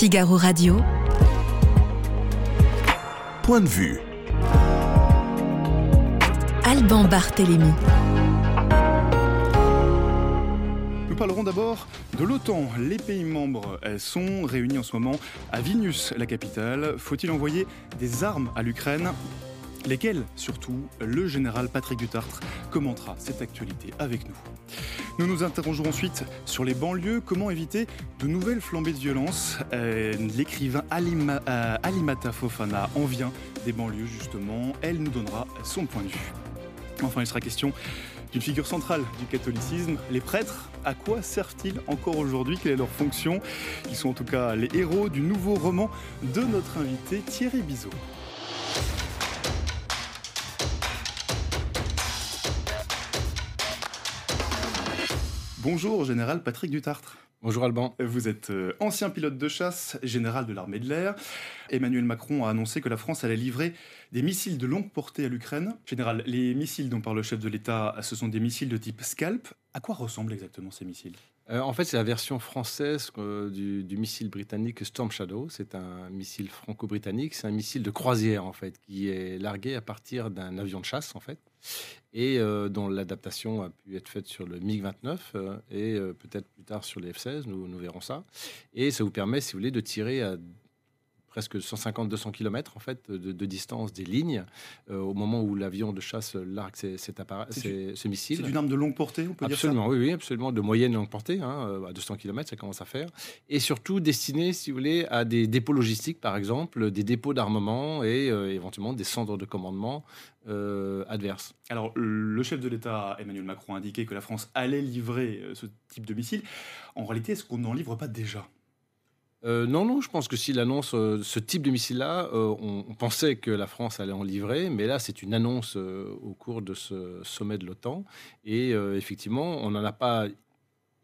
Figaro Radio. Point de vue. Alban Barthélémy. Nous parlerons d'abord de l'OTAN. Les pays membres sont réunis en ce moment à Vilnius, la capitale. Faut-il envoyer des armes à l'Ukraine? Lesquelles, surtout, le général Patrick Dutartre commentera cette actualité avec nous. Nous nous interrogeons ensuite sur les banlieues, comment éviter de nouvelles flambées de violence. Euh, l'écrivain euh, Alimata Fofana en vient des banlieues justement, elle nous donnera son point de vue. Enfin, il sera question d'une figure centrale du catholicisme, les prêtres. À quoi servent-ils encore aujourd'hui? Quelle est leur fonction? Ils sont en tout cas les héros du nouveau roman de notre invité Thierry Bizot. Bonjour, général Patrick Dutartre. Bonjour Alban. Vous êtes euh, ancien pilote de chasse, général de l'armée de l'air. Emmanuel Macron a annoncé que la France allait livrer des missiles de longue portée à l'Ukraine. Général, les missiles dont parle le chef de l'État, ce sont des missiles de type Scalp. À quoi ressemblent exactement ces missiles? Euh, En fait, c'est la version française euh, du, missile britannique Storm Shadow. C'est un missile franco-britannique. C'est un missile de croisière, en fait, qui est largué à partir d'un avion de chasse, en fait et euh, dont l'adaptation a pu être faite sur le MiG-29 euh, et peut-être plus tard sur les F-16, nous, nous, verrons ça. Et ça vous permet, si vous voulez, de tirer à presque 150-200 km en fait de, distance des lignes au moment où l'avion de chasse largue cet appareil, ce missile. C'est une arme de longue portée, on peut absolument, dire ça? Oui, oui, absolument, de moyenne longue portée, hein, à 200 km, ça commence à faire, et surtout destiné, si vous voulez, à des dépôts logistiques, par exemple, des dépôts d'armement et éventuellement des centres de commandement euh, adverse. Alors, le chef de l'État, Emmanuel Macron, a indiqué que la France allait livrer euh, ce type de missile. En réalité, est-ce qu'on n'en livre pas déjà? Euh, non, non, je pense que s'il annonce ce type de missile-là, on, pensait que la France allait en livrer, mais là, c'est une annonce au cours de ce sommet de l'OTAN. Et effectivement, on n'en a pas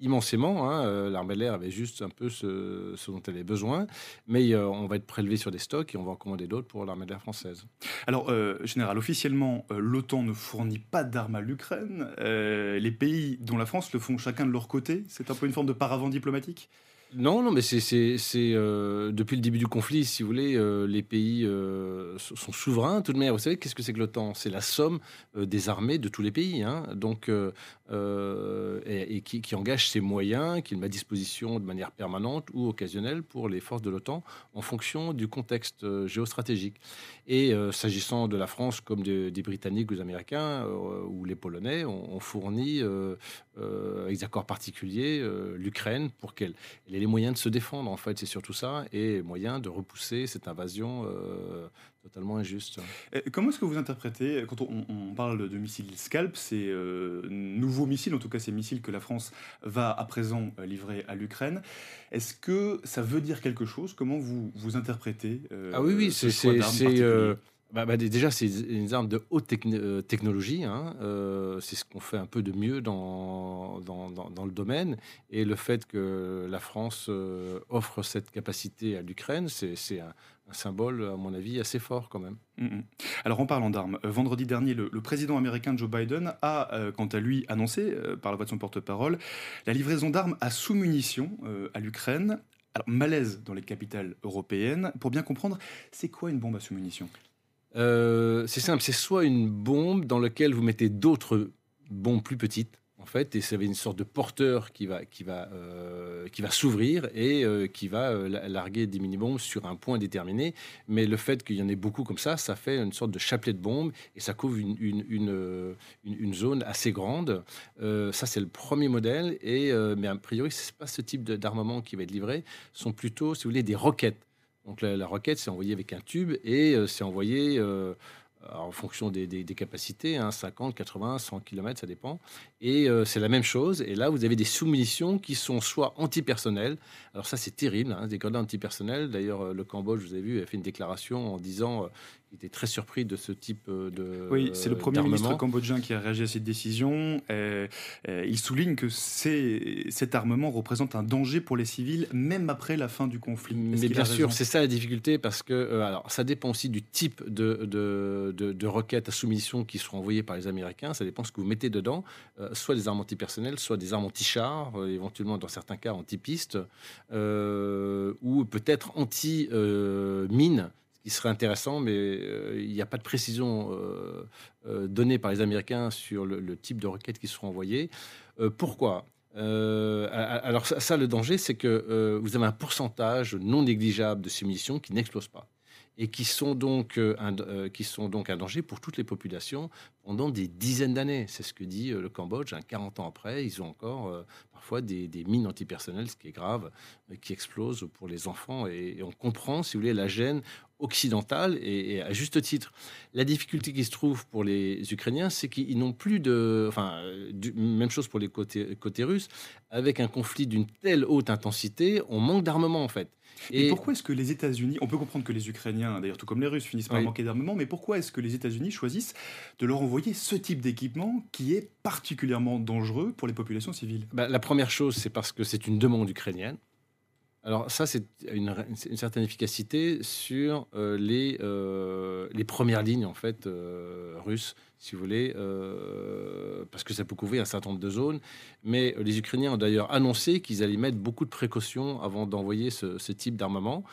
immensément. Hein. Euh, l'armée de l'air avait juste un peu ce, dont elle avait besoin, mais euh, on va être prélevé sur des stocks et on va en commander d'autres pour l'armée de l'air française. Alors, euh, général, officiellement, l'OTAN ne fournit pas d'armes à l'Ukraine. les pays dont la France le font chacun de leur côté. C'est un peu une forme de paravent diplomatique? Non, non, mais c'est euh, depuis le début du conflit, si vous voulez, euh, les pays euh, sont souverains. Tout de même, vous savez, qu'est-ce que c'est que l'OTAN? C'est la somme des armées de tous les pays, hein. donc et, qui, engage ses moyens, qu'il met à disposition de manière permanente ou occasionnelle pour les forces de l'OTAN en fonction du contexte géostratégique. Et s'agissant de la France, comme des Britanniques ou des Américains ou les Polonais, on, fournit avec des accords particuliers l'Ukraine pour qu'elle les moyens de se défendre, en fait, c'est surtout ça, et moyens de repousser cette invasion euh, totalement injuste. comment est-ce que vous interprétez, quand on, parle de missiles Scalp, ces euh, nouveaux missiles, en tout cas ces missiles que la France va à présent euh, livrer à l'Ukraine, est-ce que ça veut dire quelque chose? Comment vous, vous interprétez Ah oui, oui, c'est bah, bah, déjà, c'est une arme de haute euh, technologie. Hein. Euh, c'est ce qu'on fait un peu de mieux dans, dans, le domaine. Et le fait que la France euh, offre cette capacité à l'Ukraine, c'est un, symbole, à mon avis, assez fort quand même. Mm, mm. Alors en parlant d'armes, vendredi dernier, le, président américain Joe Biden a, quant à lui, annoncé, par la voix de son porte-parole, la livraison d'armes à sous-munitions à l'Ukraine. Alors malaise dans les capitales européennes. Pour bien comprendre, c'est quoi une bombe à sous-munitions? Euh, c'est simple, c'est soit une bombe dans laquelle vous mettez d'autres bombes plus petites, en fait, et ça une sorte de porteur qui va, qui va, euh, qui va s'ouvrir et euh, qui va larguer des mini-bombes sur un point déterminé. Mais le fait qu'il y en ait beaucoup comme ça, ça fait une sorte de chapelet de bombes et ça couvre une, une, une, zone assez grande. ça, c'est le premier modèle. Et, mais a priori, ce n'est pas ce type d'armement qui va être livré, ce sont plutôt, si vous voulez, des roquettes. Donc la, roquette, c'est envoyé avec un tube et euh, c'est envoyé euh, en fonction des, capacités, 50, 80, 100 km, ça dépend. Et euh, c'est la même chose. Et là, vous avez des sous-munitions qui sont soit antipersonnelles. Alors ça, c'est terrible, hein, des grenades antipersonnelles. D'ailleurs, le Cambodge, vous avez vu, a fait une déclaration en disant était très surpris de ce type de. Oui, c'est le premier ministre cambodgien qui a réagi à cette décision. il souligne que cet armement représente un danger pour les civils, même après la fin du conflit. Mais bien sûr, c'est ça la difficulté, parce que alors, ça dépend aussi du type de, de, de, requêtes à soumission qui seront envoyées par les Américains. Ça dépend ce que vous mettez dedans, soit des armes antipersonnelles, soit des armes anti-chars, éventuellement dans certains cas anti-pistes, ou peut-être anti-mines qui serait intéressant, mais euh, il n'y a pas de précision euh, euh, donnée par les Américains sur le, type de requêtes qui seront envoyées. pourquoi? Alors ça, le danger, c'est que vous avez un pourcentage non négligeable de ces munitions qui n'explosent pas et qui sont donc un, qui sont donc un danger pour toutes les populations pendant des dizaines d'années. C'est ce que dit le Cambodge. 40 ans après, ils ont encore parfois des, mines antipersonnelles, ce qui est grave, qui explosent pour les enfants. Et, et, on comprend, si vous voulez, la gêne occidentale et, à juste titre. La difficulté qui se trouve pour les Ukrainiens, c'est qu'ils n'ont plus de... Enfin, même chose pour les côtés, côtés russes. Avec un conflit d'une telle haute intensité, on manque d'armement en fait. Et, pourquoi est-ce que les États-Unis, on peut comprendre que les Ukrainiens, d'ailleurs tout comme les Russes, finissent par manquer d'armement, mais pourquoi est-ce que les États-Unis choisissent de leur envoyer ce type d'équipement qui est particulièrement dangereux pour les populations civiles? Bah, La première chose, c'est parce que c'est une demande ukrainienne. Alors ça, c'est une, certaine efficacité sur euh, les, euh, les premières lignes en fait euh, russes, si vous voulez, parce que ça peut couvrir un certain nombre de zones. Mais les Ukrainiens ont d'ailleurs annoncé qu'ils allaient mettre beaucoup de précautions avant d'envoyer ce, type d'armement.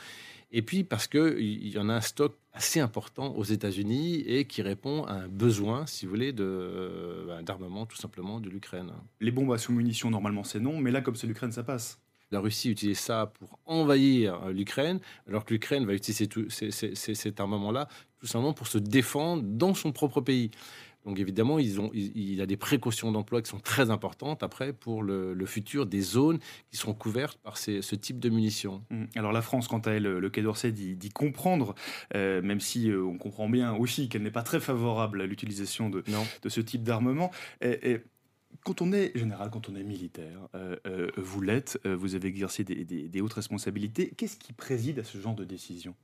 Et puis parce qu'il y en a un stock assez important aux États-Unis et qui répond à un besoin, si vous voulez, d'armement tout simplement de l'Ukraine. Les bombes à sous-munitions, normalement, c'est non, mais là, comme c'est l'Ukraine, ça passe la Russie utilise ça pour envahir euh, l'Ukraine, alors que l'Ukraine va utiliser cet armement-là tout simplement pour se défendre dans son propre pays. Donc évidemment, ils ont, il y a des précautions d'emploi qui sont très importantes après pour le, futur des zones qui seront couvertes par ce type de munitions. Mmh. Alors la France, quant à elle, le Quai d'Orsay dit, comprendre, euh, même si euh, on comprend bien aussi qu'elle n'est pas très favorable à l'utilisation de, de, ce type d'armement. Et, quand on est général, quand on est militaire, euh, euh, vous l'êtes, euh, vous avez exercé des, hautes responsabilités. Qu'est-ce qui préside à ce genre de décision?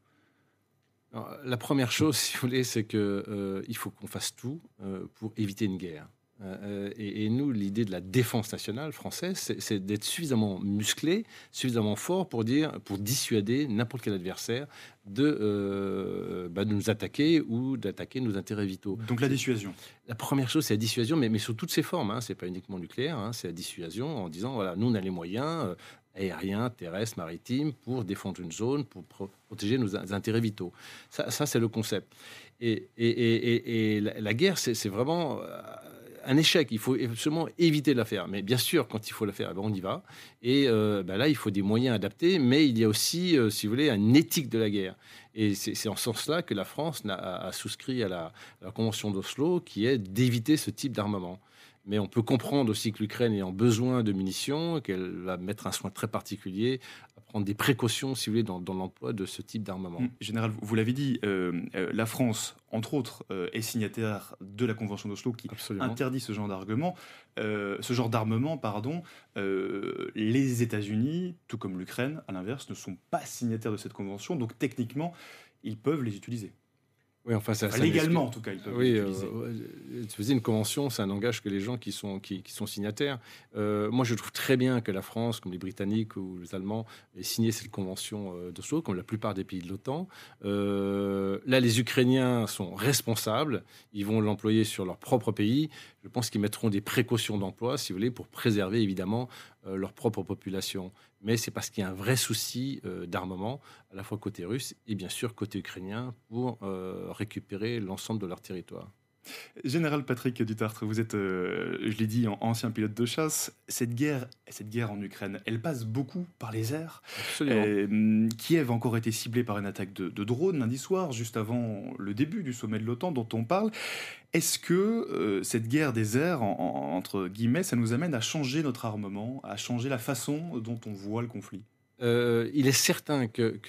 La première chose, si vous voulez, c'est qu'il faut qu'on fasse tout pour éviter une guerre. Euh, et, nous, l'idée de la défense nationale française, c'est d'être suffisamment musclé, suffisamment fort pour dire, pour dissuader n'importe quel adversaire de, euh, bah, de, nous attaquer ou d'attaquer nos intérêts vitaux. Donc la dissuasion. La première chose, c'est la dissuasion, mais, mais, sous toutes ses formes. Hein, c'est pas uniquement nucléaire, hein, c'est la dissuasion en disant voilà, nous on a les moyens. Euh, aériens, terrestres, maritimes, pour défendre une zone, pour protéger nos intérêts vitaux. Ça, ça c'est le concept. Et, et, et la, la, guerre, c'est vraiment un échec. Il faut absolument éviter de la faire. Mais bien sûr, quand il faut la faire, eh ben, on y va. Et euh, ben là, il faut des moyens adaptés. Mais il y a aussi, euh, si vous voulez, une éthique de la guerre. Et c'est en ce sens-là que la France a, souscrit à la, Convention d'Oslo, qui est d'éviter ce type d'armement. Mais on peut comprendre aussi que l'Ukraine ayant besoin de munitions, qu'elle va mettre un soin très particulier prendre des précautions, si vous voulez, dans, l'emploi de ce type d'armement. Hum, général, vous l'avez dit, euh, euh, la France, entre autres, euh, est signataire de la Convention d'Oslo qui interdit ce genre d'argument, ce genre d'armement, pardon. les États-Unis, tout comme l'Ukraine, à l'inverse, ne sont pas signataires de cette convention, donc techniquement, ils peuvent les utiliser. Oui, enfin, ça, légalement en tout cas, ils peuvent oui, euh, faisais une convention, ça n'engage que les gens qui sont, qui, sont signataires. Euh, moi, je trouve très bien que la France, comme les Britanniques ou les Allemands, aient signé cette convention euh, d'Oslo, comme la plupart des pays de l'OTAN. là, les Ukrainiens sont responsables, ils vont l'employer sur leur propre pays. Je pense qu'ils mettront des précautions d'emploi, si vous voulez, pour préserver évidemment leur propre population mais c'est parce qu'il y a un vrai souci euh, d'armement, à la fois côté russe et bien sûr côté ukrainien, pour euh, récupérer l'ensemble de leur territoire. Général Patrick Dutartre, vous êtes, euh, je l'ai dit, ancien pilote de chasse. Cette guerre, cette guerre en Ukraine, elle passe beaucoup par les airs. Absolument. Kiev a encore été ciblé par une attaque de, de drone lundi soir, juste avant le début du sommet de l'OTAN dont on parle. Est-ce que euh, cette guerre des airs, entre guillemets, ça nous amène à changer notre armement, à changer la façon dont on voit le conflit? Euh, il est certain que,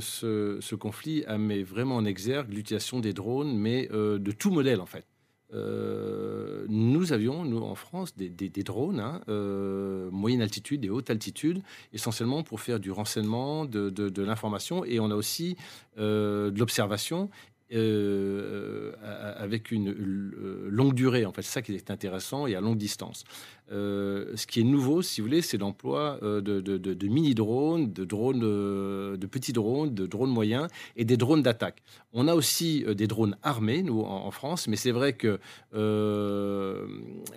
ce, conflit a mis vraiment en exergue l'utilisation des drones, mais euh, de tout modèle en fait. nous avions, nous en France, des, drones, hein, moyenne altitude et haute altitude, essentiellement pour faire du renseignement, de, de l'information, et on a aussi de l'observation euh, avec une euh, longue durée. En fait, c'est ça qui est intéressant et à longue distance. Euh, ce qui est nouveau, si vous voulez, c'est l'emploi de, de, mini-drones, de drones, de petits drones, de drones moyens et des drones d'attaque. On a aussi des drones armés, nous, en, France, mais c'est vrai que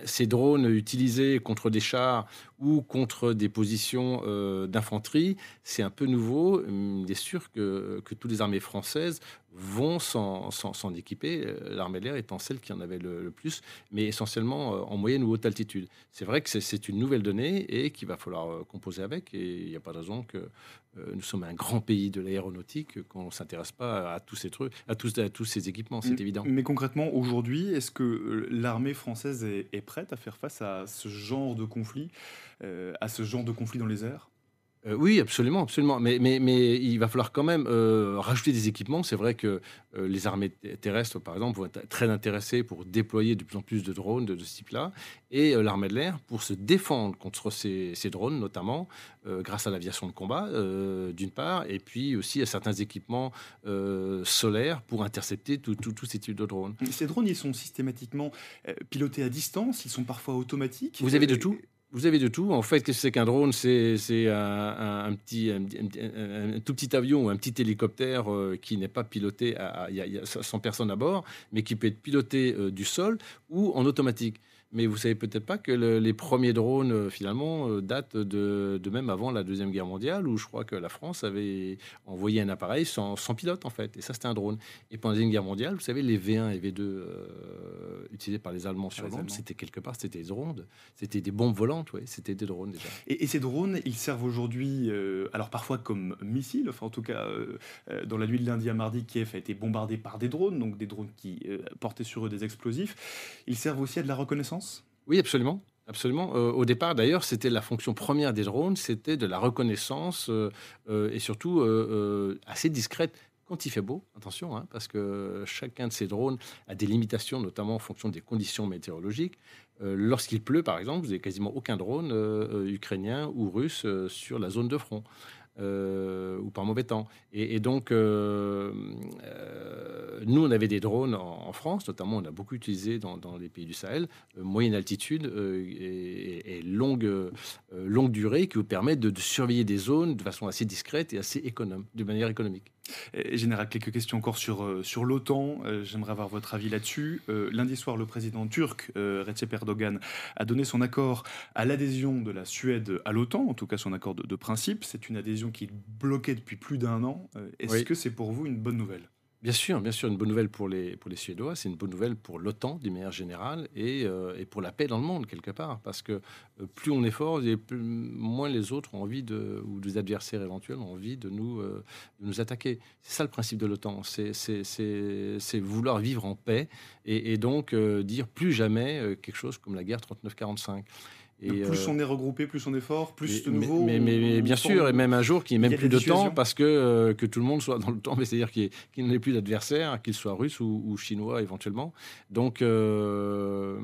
ces drones utilisés contre des chars ou contre des positions d'infanterie, c'est un peu nouveau. Il est sûr que, que toutes les armées françaises vont s'en équiper, euh, l'armée de l'air étant celle qui en avait le, plus, mais essentiellement euh, en moyenne ou haute altitude. Vrai que c'est une nouvelle donnée et qu'il va falloir euh, composer avec, et il n'y a pas de raison que nous sommes un grand pays de l'aéronautique, qu'on ne s'intéresse pas à tous ces trucs, à tous, à tous ces équipements, c'est évident. Mais concrètement, aujourd'hui, est-ce que l'armée française est, est, prête à faire face à ce genre de conflit, à ce genre de conflit dans les airs? Euh, oui, absolument, absolument. Mais, mais, mais, il va falloir quand même euh, rajouter des équipements. C'est vrai que euh, les armées terrestres, par exemple, vont être très intéressées pour déployer de plus en plus de drones de, ce type-là. Et l'armée de l'air, pour se défendre contre ces, drones, notamment grâce à l'aviation de combat, d'une part, et puis aussi à certains équipements solaires pour intercepter tous ces types de drones. Ces drones, ils sont systématiquement pilotés à distance, ils sont parfois automatiques. Vous avez de tout? Vous avez de tout. En fait, qu'est-ce que c'est qu'un drone? C'est un, petit, tout petit avion ou un petit hélicoptère euh, qui n'est pas piloté, à, y, a 100 personnes à bord, mais qui peut être piloté euh, du sol ou en automatique. Mais vous savez peut-être pas que les premiers drones, euh, finalement, euh, datent de, même avant la Deuxième Guerre mondiale, où je crois que la France avait envoyé un appareil sans, pilote, en fait. Et ça, c'était un drone. Et pendant la Deuxième Guerre mondiale, vous savez, les V1 et V2 euh, utilisés par les Allemands sur l'onde, c'était quelque part, c'était des drones. C'était des bombes volantes, oui, c'était des drones déjà. Et, ces drones, ils servent aujourd'hui, alors parfois comme missiles, enfin en tout cas, dans la nuit de lundi à mardi, Kiev a été bombardé par des drones, donc des drones qui portaient sur eux des explosifs. Ils servent aussi à de la reconnaissance oui, absolument. Absolument. Euh, au départ, d'ailleurs, c'était la fonction première des drones, c'était de la reconnaissance euh, euh, et surtout assez discrète quand il fait beau. Attention, hein, parce que chacun de ces drones a des limitations, notamment en fonction des conditions météorologiques. Lorsqu'il pleut, par exemple, vous n'avez quasiment aucun drone ukrainien ou russe sur la zone de front. Euh, ou par mauvais temps. Et, donc, euh, euh, nous, on avait des drones en, France, notamment, on a beaucoup utilisé dans, les pays du Sahel, moyenne altitude et, longue, longue durée, qui vous permettent de, de surveiller des zones de façon assez discrète et assez économe, de manière économique. Général, quelques questions encore sur, euh, sur l'OTAN. Euh, j'aimerais avoir votre avis là-dessus. Euh, lundi soir, le président turc Recep Erdogan a donné son accord à l'adhésion de la Suède à l'OTAN, en tout cas son accord de, principe. C'est une adhésion qui est bloquée depuis plus d'un an. Est-ce que c'est pour vous une bonne nouvelle? Bien sûr, bien sûr, une bonne nouvelle pour les, pour les Suédois, c'est une bonne nouvelle pour l'OTAN, d'une manière générale, et, euh, et, pour la paix dans le monde, quelque part. Parce que euh, plus on est fort, et moins les autres ont envie, de, ou des adversaires éventuels ont envie de nous, euh, de nous attaquer. C'est ça le principe de l'OTAN, c'est vouloir vivre en paix, et, et donc dire plus jamais quelque chose comme la guerre 39-45 plus euh, on est regroupé, plus on est fort, plus de nouveau. Mais, mais, bien sûr, et même un jour qu'il n'y ait même plus de temps parce que, euh, que tout le monde soit dans le temps, c'est-à-dire qu'il n'y ait plus d'adversaire, qu'il soit russe ou, chinois éventuellement. Donc, euh,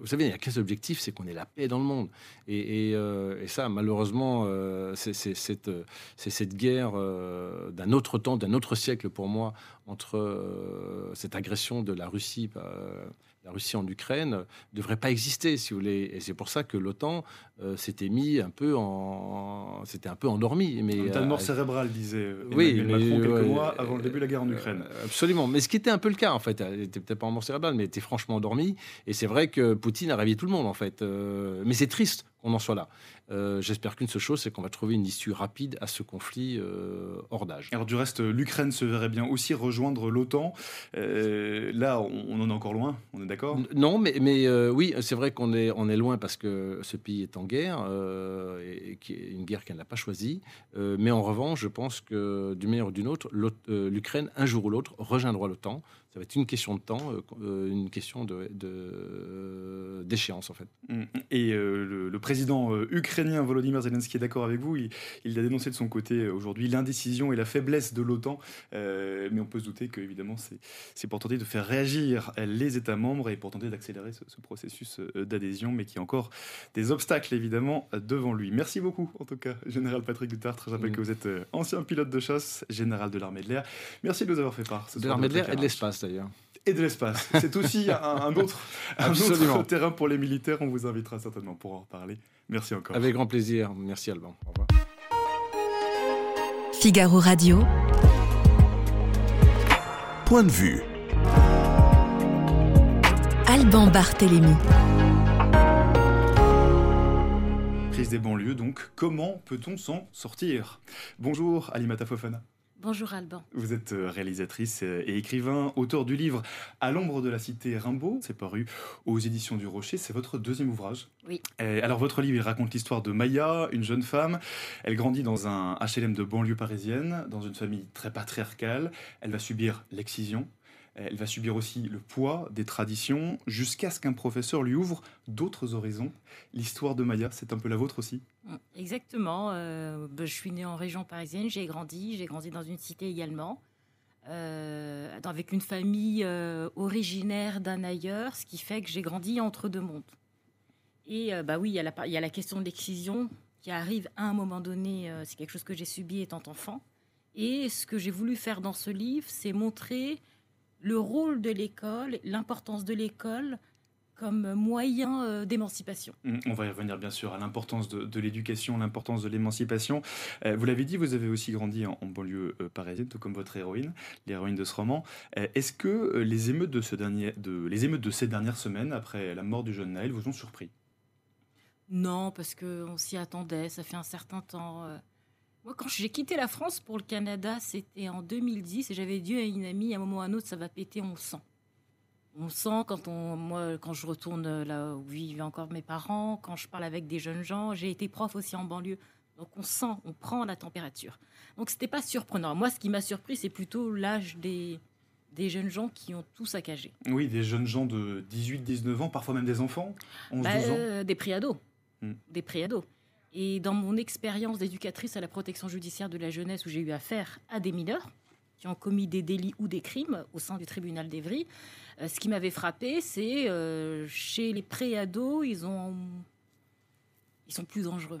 vous savez, il n'y a qu'un seul objectif, c'est qu'on ait la paix dans le monde. Et, et ça, malheureusement, c'est cette, cette guerre d'un autre temps, d'un autre siècle pour moi, entre cette agression de la Russie la Russie en Ukraine ne devrait pas exister, si vous voulez. Et c'est pour ça que l'OTAN euh, s'était mis un peu en, c'était un peu endormi. Mais un mort euh, cérébral, disait oui, Macron quelques mois avant le début de la guerre en Ukraine. Euh, absolument. Mais ce qui était un peu le cas en fait, elle était peut-être pas en mort cérébral, mais était franchement endormi. Et c'est vrai que Poutine a réveillé tout le monde en fait. mais c'est triste qu'on en soit là. Euh, j'espère qu'une seule chose, c'est qu'on va trouver une issue rapide à ce conflit euh, hors d'âge. Alors du reste, l'Ukraine se verrait bien aussi rejoindre l'OTAN. Euh, là, on, en est encore loin, on est d'accord? Non, mais, mais oui, c'est vrai qu'on est, on est loin parce que ce pays est en guerre, et, qui est une guerre qu'elle n'a pas choisie. mais en revanche, je pense que d'une manière ou d'une autre, l'Ukraine, un jour ou l'autre, rejoindra l'OTAN ça va être une question de temps, euh, euh, une question d'échéance de, en fait. Mm. Et euh, le, président ukrainien Volodymyr Zelensky est d'accord avec vous. Il, a dénoncé de son côté aujourd'hui l'indécision et la faiblesse de l'OTAN. mais on peut se douter que, évidemment, c'est pour tenter de faire réagir les États membres et pour tenter d'accélérer ce, ce, processus d'adhésion, mais qui a encore des obstacles, évidemment, devant lui. Merci beaucoup, en tout cas, Général Patrick Dutartre. Je rappelle que vous êtes ancien pilote de chasse, général de l'armée de l'air. Merci de nous avoir fait part. de l'armée de l'air et de l'espace, d'ailleurs et de l'espace. C'est aussi un, autre, un autre terrain pour les militaires. On vous invitera certainement pour en reparler. Merci encore. Avec grand plaisir. Merci Alban. Au revoir. Figaro Radio. Point de vue. Alban Barthélémy. Crise des banlieues, donc, comment peut-on s'en sortir? Bonjour Alimata Fofana. Bonjour Alban. Vous êtes euh, réalisatrice euh, et écrivain, auteur du livre À l'ombre de la cité Rimbaud. C'est paru aux éditions du Rocher. C'est votre deuxième ouvrage. Oui. alors votre livre, il raconte l'histoire de Maya, une jeune femme. Elle grandit dans un HLM de banlieue parisienne, dans une famille très patriarcale. Elle va subir l'excision. Elle va subir aussi le poids des traditions jusqu'à ce qu'un professeur lui ouvre d'autres horizons. L'histoire de Maya, c'est un peu la vôtre aussi mm, Exactement. Euh, ben, je suis née en région parisienne, j'ai grandi, j'ai grandi dans une cité également, euh, avec une famille euh, originaire d'un ailleurs, ce qui fait que j'ai grandi entre deux mondes. Et bah oui, y, il y a la question de l'excision qui arrive à un moment donné, c'est quelque chose que j'ai subi étant enfant. Et ce que j'ai voulu faire dans ce livre, c'est montrer le rôle de l'école, l'importance de l'école comme moyen euh, d'émancipation. Mmh, on va y revenir bien sûr à l'importance de, l'éducation, l'importance de l'émancipation. Euh, vous l'avez dit, vous avez aussi grandi en, banlieue euh, parisienne, tout comme votre héroïne, l'héroïne de ce roman. Est-ce que les émeutes de, ce dernier, de, les émeutes de ces dernières semaines, après la mort du jeune Naël, vous ont surpris? Non, parce qu'on s'y attendait, ça fait un certain temps. Moi, quand j'ai quitté la France pour le Canada, c'était en 2010 et j'avais dit à une amie, à un moment ou à un autre, ça va péter, on sent. On sent quand on, moi, quand je retourne là où vivent encore mes parents, quand je parle avec des jeunes gens, j'ai été prof aussi en banlieue, donc on sent, on prend la température. Donc c'était pas surprenant. Moi, ce qui m'a surpris, c'est plutôt l'âge des, des jeunes gens qui ont tout saccagé. Oui, des jeunes gens de 18-19 ans, parfois même des enfants, 11 bah, ans. Euh, des préados. Hmm. Des préados. Et dans mon expérience d'éducatrice à la protection judiciaire de la jeunesse, où j'ai eu affaire à des mineurs qui ont commis des délits ou des crimes au sein du tribunal d'Evry, euh, ce qui m'avait frappé, c'est euh, chez les préados, ils ont, ils sont plus dangereux.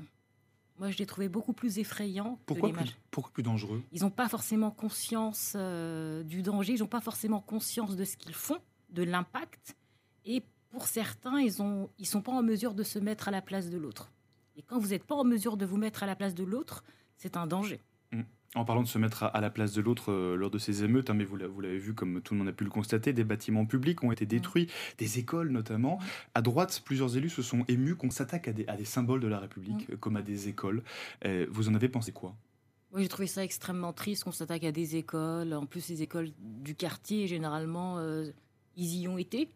Moi, je les trouvais beaucoup plus effrayants. Pourquoi, plus, pourquoi plus dangereux? Ils n'ont pas forcément conscience euh, du danger, ils n'ont pas forcément conscience de ce qu'ils font, de l'impact. Et pour certains, ils ne ils sont pas en mesure de se mettre à la place de l'autre. Et quand vous n'êtes pas en mesure de vous mettre à la place de l'autre, c'est un danger. Mm. En parlant de se mettre à la place de l'autre euh, lors de ces émeutes, hein, mais vous l'avez vu comme tout le monde a pu le constater, des bâtiments publics ont été détruits, des écoles notamment. À droite, plusieurs élus se sont émus qu'on s'attaque à des, symboles de la République, mm. comme à des écoles. Euh, vous en avez pensé quoi? Oui, j'ai trouvé ça extrêmement triste qu'on s'attaque à des écoles. En plus, les écoles du quartier, généralement, euh, ils y ont été.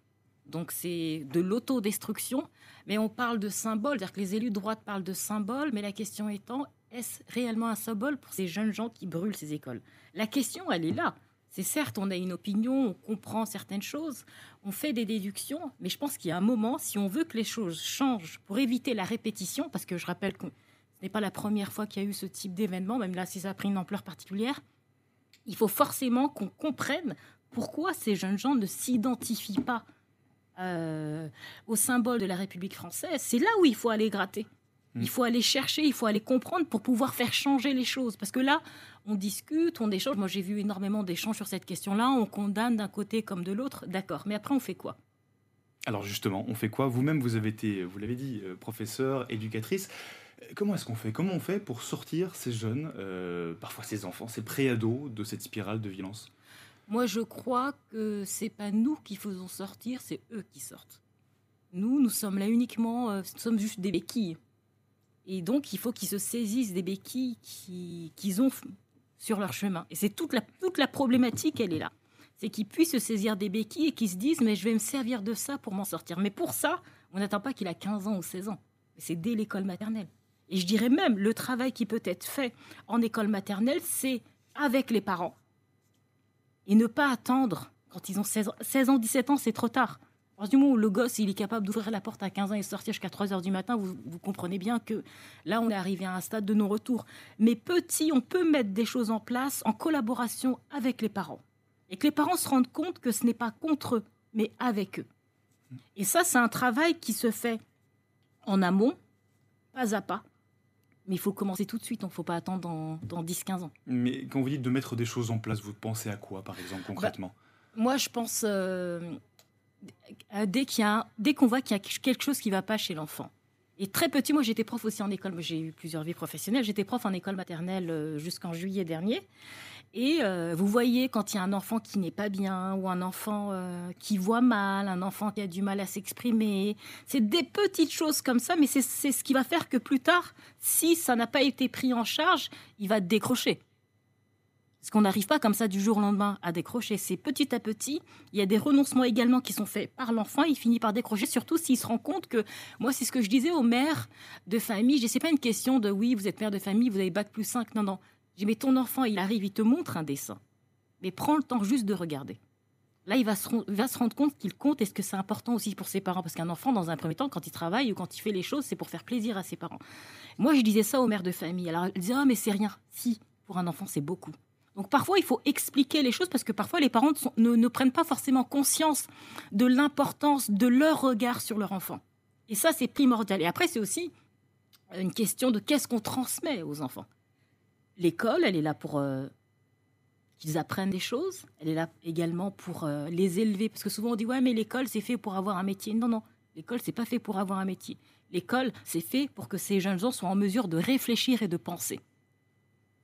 Donc c'est de l'autodestruction, mais on parle de symbole, c'est-à-dire que les élus de droite parlent de symbole, mais la question étant, est-ce réellement un symbole pour ces jeunes gens qui brûlent ces écoles? La question, elle est là. C'est certes, on a une opinion, on comprend certaines choses, on fait des déductions, mais je pense qu'il y a un moment, si on veut que les choses changent pour éviter la répétition, parce que je rappelle que ce n'est pas la première fois qu'il y a eu ce type d'événement, même là si ça a pris une ampleur particulière, il faut forcément qu'on comprenne pourquoi ces jeunes gens ne s'identifient pas euh, au symbole de la République française, c'est là où il faut aller gratter. Hmm. Il faut aller chercher, il faut aller comprendre pour pouvoir faire changer les choses. Parce que là, on discute, on échange. Moi, j'ai vu énormément d'échanges sur cette question-là. On condamne d'un côté comme de l'autre. D'accord. Mais après, on fait quoi? Alors justement, on fait quoi? Vous-même, vous avez été, vous l'avez dit, euh, professeur, éducatrice. Comment est-ce qu'on fait? Comment on fait pour sortir ces jeunes, euh, parfois ces enfants, ces préados, de cette spirale de violence? Moi, je crois que c'est pas nous qui faisons sortir, c'est eux qui sortent. Nous, nous sommes là uniquement, euh, nous sommes juste des béquilles. Et donc, il faut qu'ils se saisissent des béquilles qu'ils ont sur leur chemin. Et c'est toute la, toute la problématique, elle est là. C'est qu'ils puissent se saisir des béquilles et qu'ils se disent, mais je vais me servir de ça pour m'en sortir. Mais pour ça, on n'attend pas qu'il a 15 ans ou 16 ans. C'est dès l'école maternelle. Et je dirais même, le travail qui peut être fait en école maternelle, c'est avec les parents, et ne pas attendre quand ils ont 16 ans, 16 ans 17 ans, c'est trop tard. Du moment où le gosse il est capable d'ouvrir la porte à 15 ans et sortir jusqu'à 3 heures du matin, vous, vous comprenez bien que là on est arrivé à un stade de non-retour. Mais petit, on peut mettre des choses en place en collaboration avec les parents. Et que les parents se rendent compte que ce n'est pas contre eux, mais avec eux. Et ça, c'est un travail qui se fait en amont, pas à pas. Mais il faut commencer tout de suite, il ne faut pas attendre dans, dans 10-15 ans. Mais quand vous dites de mettre des choses en place, vous pensez à quoi, par exemple, concrètement? Moi, je pense euh, dès qu'on voit qu'il y a quelque chose qui ne va pas chez l'enfant. Et très petit, moi j'étais prof aussi en école, j'ai eu plusieurs vies professionnelles, j'étais prof en école maternelle euh, jusqu'en juillet dernier. Et euh, vous voyez quand il y a un enfant qui n'est pas bien, ou un enfant euh, qui voit mal, un enfant qui a du mal à s'exprimer, c'est des petites choses comme ça, mais c'est ce qui va faire que plus tard, si ça n'a pas été pris en charge, il va décrocher. Parce qu'on n'arrive pas comme ça du jour au lendemain à décrocher. C'est petit à petit. Il y a des renoncements également qui sont faits par l'enfant. Il finit par décrocher, surtout s'il se rend compte que, moi, c'est ce que je disais aux mères de famille. Je sais pas une question de oui, vous êtes mère de famille, vous avez bac plus 5. Non, non. J'ai mais ton enfant, il arrive, il te montre un dessin. Mais prends le temps juste de regarder. Là, il va se, rendre compte qu'il compte. Est-ce que c'est important aussi pour ses parents Parce qu'un enfant, dans un premier temps, quand il travaille ou quand il fait les choses, c'est pour faire plaisir à ses parents. Moi, je disais ça aux mères de famille. Alors, elles disaient, ah, mais c'est rien. Si, pour un enfant, c'est beaucoup. Donc parfois, il faut expliquer les choses parce que parfois, les parents ne prennent pas forcément conscience de l'importance de leur regard sur leur enfant. Et ça, c'est primordial. Et après, c'est aussi une question de qu'est-ce qu'on transmet aux enfants. L'école, elle est là pour euh, qu'ils apprennent des choses. Elle est là également pour euh, les élever. Parce que souvent, on dit, ouais, mais l'école, c'est fait pour avoir un métier. Non, non, l'école, c'est pas fait pour avoir un métier. L'école, c'est fait pour que ces jeunes gens soient en mesure de réfléchir et de penser.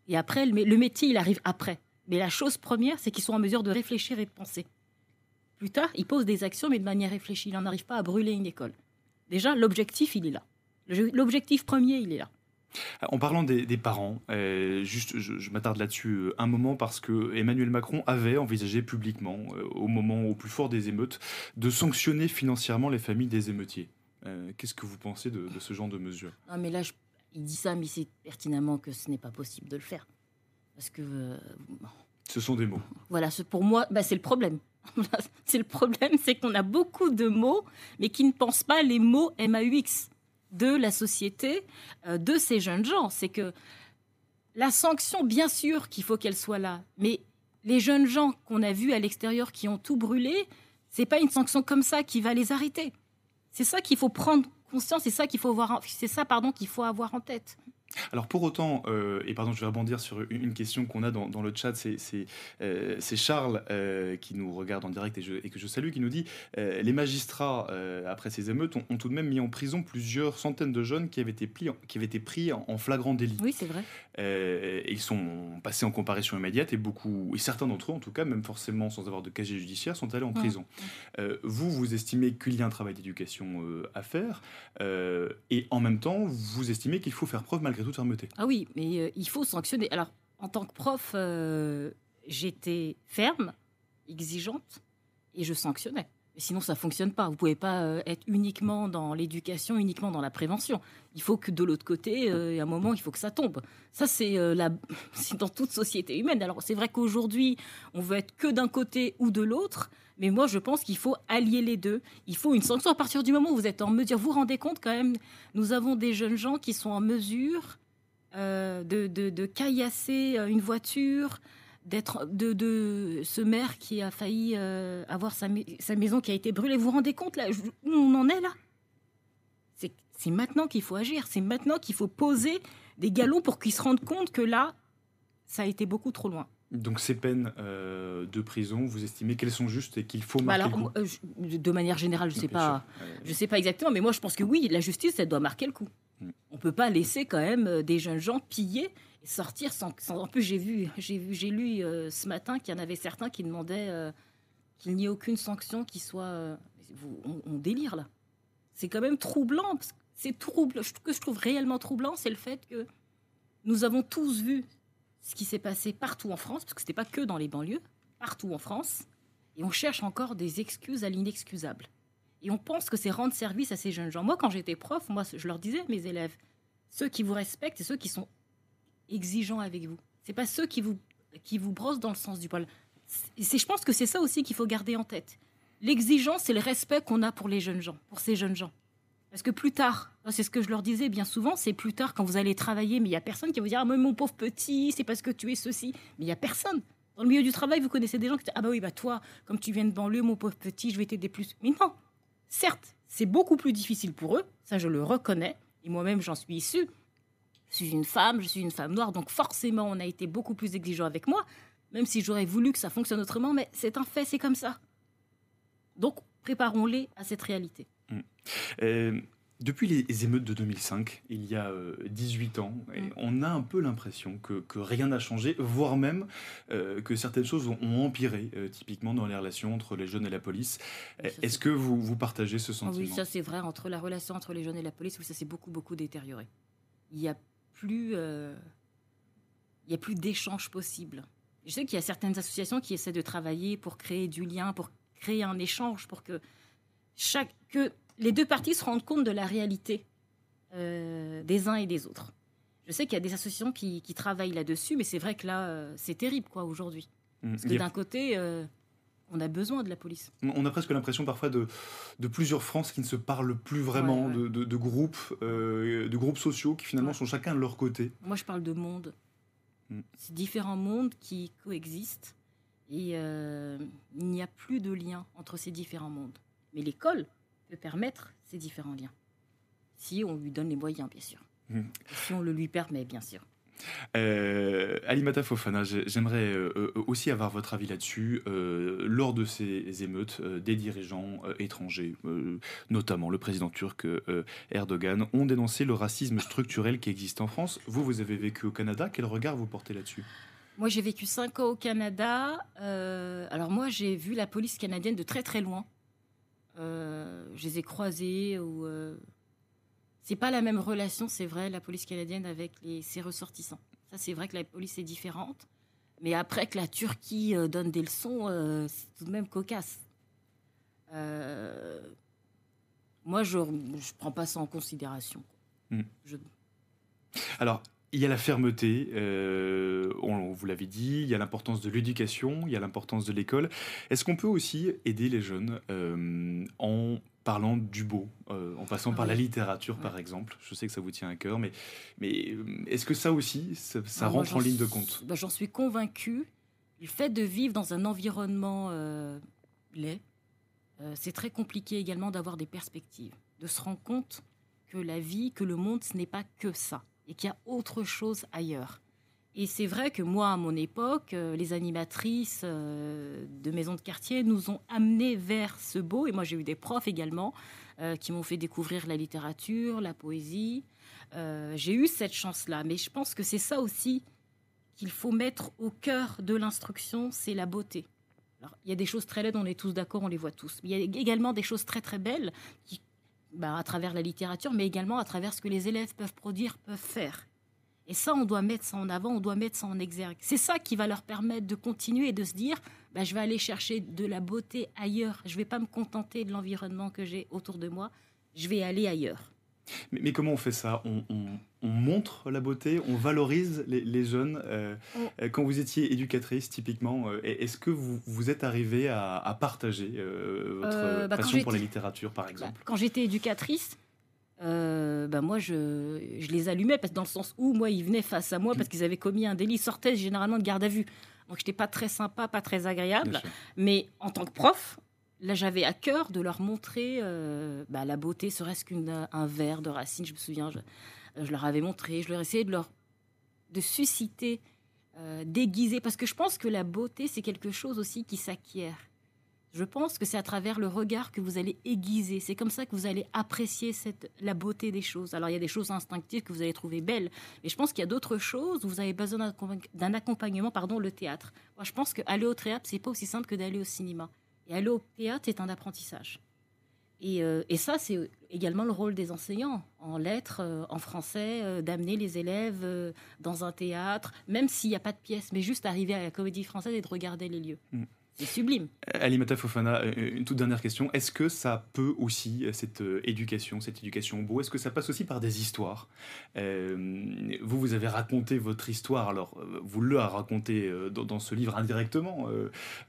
Et après, le, mé- le métier, il arrive après. Mais la chose première, c'est qu'ils sont en mesure de réfléchir et de penser. Plus tard, ils posent des actions, mais de manière réfléchie. Il n'en arrive pas à brûler une école. Déjà, l'objectif, il est là. L'objectif premier, il est là. En parlant des, des parents, euh, juste, je, je m'attarde là-dessus euh, un moment parce que Emmanuel Macron avait envisagé publiquement, euh, au moment au plus fort des émeutes, de sanctionner financièrement les familles des émeutiers. Qu'est-ce que vous pensez de, de ce genre de mesures? Non, mais là, je- il dit ça, mais c'est pertinemment que ce n'est pas possible de le faire. Parce que, Ce sont des mots. voilà, ce- pour moi, bah, c'est le problème. c'est le problème, c'est qu'on a beaucoup de mots, mais qui ne pensent pas les mots MAUX de la société, euh, de ces jeunes gens. C'est que la sanction, bien sûr qu'il faut qu'elle soit là, mais les jeunes gens qu'on a vus à l'extérieur qui ont tout brûlé, c'est pas une sanction comme ça qui va les arrêter. C'est ça qu'il faut prendre conscience, c'est ça qu'il faut avoir, c'est ça pardon qu'il faut avoir en tête. Alors pour autant, euh, et pardon, je vais rebondir sur une question qu'on a dans, dans le chat, c'est euh, Charles euh, qui nous regarde en direct et, je- et que je salue, qui nous dit les magistrats, après ces émeutes, ont, ont tout de même mis en prison plusieurs centaines de jeunes qui avaient été, pris en, qui avaient été pris en, en flagrant délit. Oui, c'est vrai. Et ils sont passés en comparution immédiate et beaucoup, et certains d'entre eux, en tout cas, même forcément sans avoir de casier judiciaire, sont allés en Ouais. prison. Vous, vous estimez qu'il y a un travail d'éducation à faire, et en même temps, vous estimez qu'il faut faire preuve malgré fermeté. Ah oui, mais euh, il faut sanctionner. Alors, en tant que prof, euh, j'étais ferme, exigeante, et je sanctionnais. Sinon, ça fonctionne pas. Vous pouvez pas euh, être uniquement dans l'éducation, uniquement dans la prévention. Il faut que de l'autre côté, a un moment, il faut que ça tombe. Ça, c'est la... dans toute société humaine. Alors, c'est vrai qu'aujourd'hui, on veut être que d'un côté ou de l'autre. Mais moi, je pense qu'il faut allier les deux. Il faut une sanction à partir du moment où vous êtes en mesure. Vous vous rendez compte quand même, nous avons des jeunes gens qui sont en mesure euh, de, de, caillasser euh, une voiture, d'être de, ce maire qui a failli euh, avoir sa, sa maison qui a été brûlée. Vous vous rendez compte là où on en est là? C'est maintenant qu'il faut agir. C'est maintenant qu'il faut poser des galons pour qu'ils se rendent compte que là, ça a été beaucoup trop loin. Donc ces peines euh, de prison, vous estimez qu'elles sont justes et qu'il faut Bah marquer alors, le coup? euh, je- de manière générale, je Non, sais bien pas. Je sais pas exactement, mais moi je pense que oui, la justice, elle doit marquer le coup. Mm. On peut pas laisser quand même euh, des jeunes gens piller et sortir sans. sans- En plus, j'ai vu, j'ai vu, j'ai lu euh, ce matin qu'il y en avait certains qui demandaient qu'il n'y ait aucune sanction qui soit. vous- on, on délire là. C'est quand même troublant. parce que C'est trouble. Ce que je trouve réellement troublant, c'est le fait que nous avons tous vu ce qui s'est passé partout en France, parce que c'était pas que dans les banlieues, partout en France, et on cherche encore des excuses à l'inexcusable. Et on pense que c'est rendre service à ces jeunes gens. Moi, quand j'étais prof, moi, je leur disais à mes élèves, ceux qui vous respectent, c'est ceux qui sont exigeants avec vous. C'est pas ceux qui vous, qui vous brossent dans le sens du poil. Je pense que c'est ça aussi qu'il faut garder en tête. l'exigence, c'est le respect qu'on a pour les jeunes gens, pour ces jeunes gens. Parce que plus tard, c'est ce que je leur disais bien souvent, c'est plus tard quand vous allez travailler, mais il n'y a personne qui va vous dire Ah, mais mon pauvre petit, c'est parce que tu es ceci. Mais il n'y a personne. Dans le milieu du travail, vous connaissez des gens qui disent Ah, bah oui, bah toi, comme tu viens de banlieue, mon pauvre petit, je vais t'aider plus. Mais non, certes, c'est beaucoup plus difficile pour eux, ça je le reconnais, et moi-même j'en suis issue. Je suis une femme, je suis une femme noire, donc forcément on a été beaucoup plus exigeant avec moi, même si j'aurais voulu que ça fonctionne autrement, mais c'est un fait, c'est comme ça. Donc préparons-les à cette réalité. Euh, depuis les émeutes de 2005, il y a 18 euh, ans, mm. on a un peu l'impression que, rien n'a changé, voire même euh, que certaines choses ont, empiré, typiquement dans les relations entre les jeunes et la police. Est-ce que vous, vous partagez ce sentiment Oui, ça c'est vrai, entre la relation entre les jeunes et la police, oui, ça s'est beaucoup, beaucoup détérioré. Il n'y a plus, il y a plus d'échanges possibles. Je sais qu'il y a certaines associations qui essaient de travailler pour créer du lien, pour créer un échange, pour que chaque que les deux parties se rendent compte de la réalité euh, des uns et des autres. Je sais qu'il y a des associations qui, travaillent là-dessus, mais c'est vrai que là, euh, c'est terrible quoi aujourd'hui. Mmh. Parce que d'un côté, euh, on a besoin de la police. On a presque l'impression parfois de, de plusieurs France qui ne se parlent plus vraiment, De, groupes, de groupes sociaux qui finalement sont chacun de leur côté. Moi, je parle de monde. Mmh. C'est différents mondes qui coexistent et il n'y a plus de lien entre ces différents mondes. Mais l'école peut permettre ces différents liens. Si on lui donne les moyens, bien sûr. Hmm. Si on le lui permet, bien sûr. Euh, Alimata Fofana, j'aimerais euh, euh, aussi avoir votre avis là-dessus. Euh, lors de ces émeutes, des dirigeants étrangers, notamment le président turc Erdogan, ont dénoncé le racisme structurel qui existe en France. Vous, vous avez vécu au Canada. Quel regard vous portez là-dessus? Moi, j'ai vécu cinq ans au Canada. alors moi, j'ai vu la police canadienne de très très loin. Euh, je les ai croisés ou euh, c'est pas la même relation, c'est vrai, la police canadienne avec les, ses ressortissants. Ça, c'est vrai que la police est différente. Mais après que la Turquie euh, donne des leçons, c'est tout de même cocasse. moi, je ne prends pas ça en considération. Hmm. Alors, il y a la fermeté, euh, on, vous l'avez dit, il y a l'importance de l'éducation, il y a l'importance de l'école. Est-ce qu'on peut aussi aider les jeunes euh, en parlant du beau, euh, en passant par la littérature par exemple? Je sais que ça vous tient à cœur, mais, mais est-ce que ça aussi, ça, ah, rentre en ligne de compte? bah, J'en suis convaincue. Le fait de vivre dans un environnement laid, c'est très compliqué également d'avoir des perspectives, de se rendre compte que la vie, que le monde, ce n'est pas que ça et qu'il y a autre chose ailleurs. Et c'est vrai que moi, à mon époque, euh, les animatrices euh, de maisons de quartier nous ont amenés vers ce beau. Et moi, j'ai eu des profs également euh, qui m'ont fait découvrir la littérature, la poésie. j'ai eu cette chance-là. Mais je pense que c'est ça aussi qu'il faut mettre au cœur de l'instruction, c'est la beauté. Alors, il y a des choses très laides, on est tous d'accord, on les voit tous. Mais il y a également des choses très très belles qui bah, à travers la littérature, mais également à travers ce que les élèves peuvent produire, peuvent faire. Et ça, on doit mettre ça en avant, on doit mettre ça en exergue. C'est ça qui va leur permettre de continuer et de se dire, bah, je vais aller chercher de la beauté ailleurs. Je ne vais pas me contenter de l'environnement que j'ai autour de moi. Je vais aller ailleurs. Mais, comment on fait ça? Montre la beauté, on valorise les, jeunes. Euh, euh, quand vous étiez éducatrice, typiquement, euh, est-ce que vous, vous êtes arrivé à, partager votre bah, passion pour la littérature, par exemple? bah, Quand j'étais éducatrice, bah moi, je, je, les allumais parce, dans le sens où moi, ils venaient face à moi parce qu'ils avaient commis un délit, ils sortaient généralement de garde à vue. Donc, je n'étais pas très sympa, pas très agréable. Mais en tant que prof, Là, j'avais à cœur de leur montrer euh, bah, la beauté, serait-ce qu'un verre de racine. Je me souviens, je, leur avais montré, je leur essayais de leur de susciter, euh, déguiser, parce que je pense que la beauté, c'est quelque chose aussi qui s'acquiert. Je pense que c'est à travers le regard que vous allez aiguiser. C'est comme ça que vous allez apprécier cette, la beauté des choses. Alors, il y a des choses instinctives que vous allez trouver belles, mais je pense qu'il y a d'autres choses où vous avez besoin d'un accompagnement, pardon, le théâtre. Moi, je pense qu'aller au théâtre, c'est pas aussi simple que d'aller au cinéma. Et aller au théâtre est un apprentissage. Et, euh, et ça, c'est également le rôle des enseignants en lettres, euh, en français, euh, d'amener les élèves dans un théâtre, même s'il n'y a pas de pièce, mais juste arriver à la comédie française et de regarder les lieux. Mm. C'est sublime. Alimata Fofana, euh, une toute dernière question. Est-ce que ça peut aussi, euh, cette euh, éducation, cette éducation au beau, est-ce que ça passe aussi par des histoires Vous, vous avez raconté votre histoire, alors vous le raconté dans, ce livre indirectement,